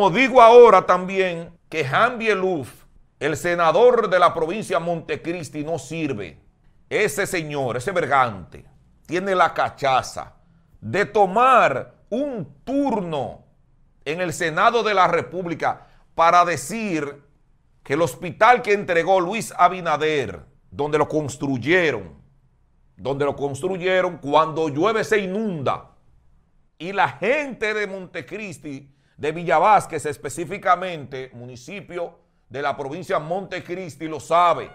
Como digo ahora también que Jambi Luf, el senador de la provincia de Montecristi, no sirve. Ese señor, ese vergante, tiene la cachaza de tomar un turno en el Senado de la República para decir que el hospital que entregó Luis Abinader, donde lo construyeron, donde lo construyeron, cuando llueve se inunda. Y la gente de Montecristi, de Villavásquez específicamente, municipio de la provincia Montecristi, lo sabe.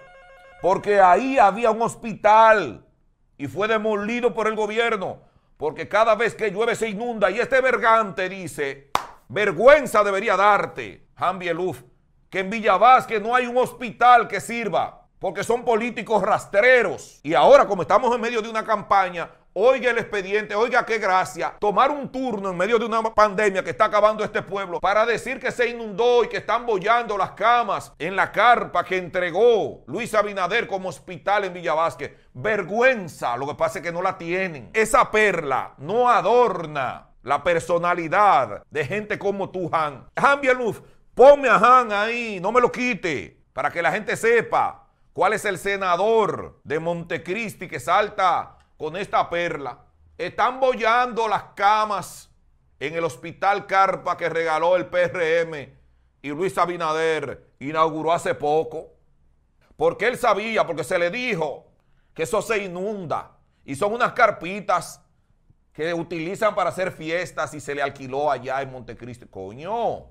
Porque ahí había un hospital y fue demolido por el gobierno. Porque cada vez que llueve se inunda. Y este vergante dice, vergüenza debería darte, Jambi Eluf, que en Villavásquez no hay un hospital que sirva porque son políticos rastreros. Y ahora, como estamos en medio de una campaña, oiga el expediente, oiga qué gracia, tomar un turno en medio de una pandemia que está acabando este pueblo para decir que se inundó y que están bollando las camas en la carpa que entregó Luis Abinader como hospital en Villavásquez. Vergüenza, lo que pasa es que no la tienen. Esa perla no adorna la personalidad de gente como tú, Han. Han Bieluf, ponme a Han ahí, no me lo quite, para que la gente sepa ¿Cuál es el senador de Montecristi que salta con esta perla? Están bollando las camas en el hospital Carpa que regaló el PRM y Luis Abinader inauguró hace poco. Porque él sabía, porque se le dijo que eso se inunda y son unas carpitas que utilizan para hacer fiestas y se le alquiló allá en Montecristi. Coño,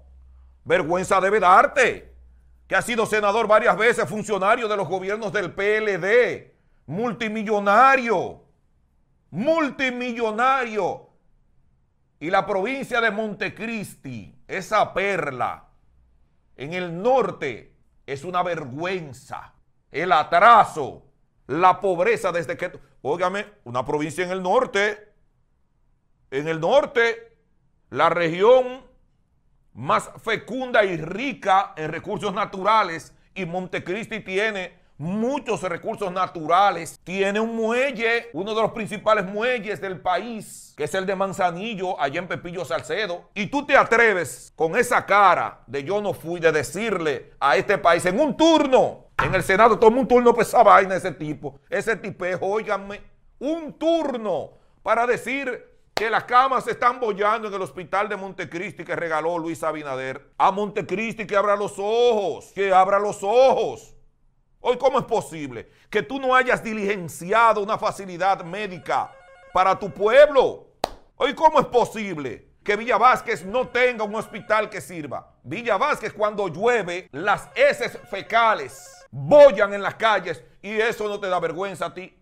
vergüenza debe darte que ha sido senador varias veces, funcionario de los gobiernos del PLD, multimillonario, multimillonario. Y la provincia de Montecristi, esa perla, en el norte, es una vergüenza. El atraso, la pobreza desde que... Óigame, una provincia en el norte, en el norte, la región más fecunda y rica en recursos naturales y Montecristi tiene muchos recursos naturales. Tiene un muelle, uno de los principales muelles del país, que es el de Manzanillo, allá en Pepillo Salcedo. Y tú te atreves con esa cara de yo no fui, de decirle a este país en un turno, en el Senado, toma un turno para esa vaina ese tipo, ese tipejo, óiganme, un turno para decir que las camas se están bollando en el hospital de Montecristi que regaló Luis Abinader. A Montecristi que abra los ojos, que abra los ojos. Hoy, ¿cómo es posible que tú no hayas diligenciado una facilidad médica para tu pueblo? Hoy, ¿cómo es posible que Villa Vázquez no tenga un hospital que sirva? Villa Vázquez, cuando llueve, las heces fecales bollan en las calles y eso no te da vergüenza a ti.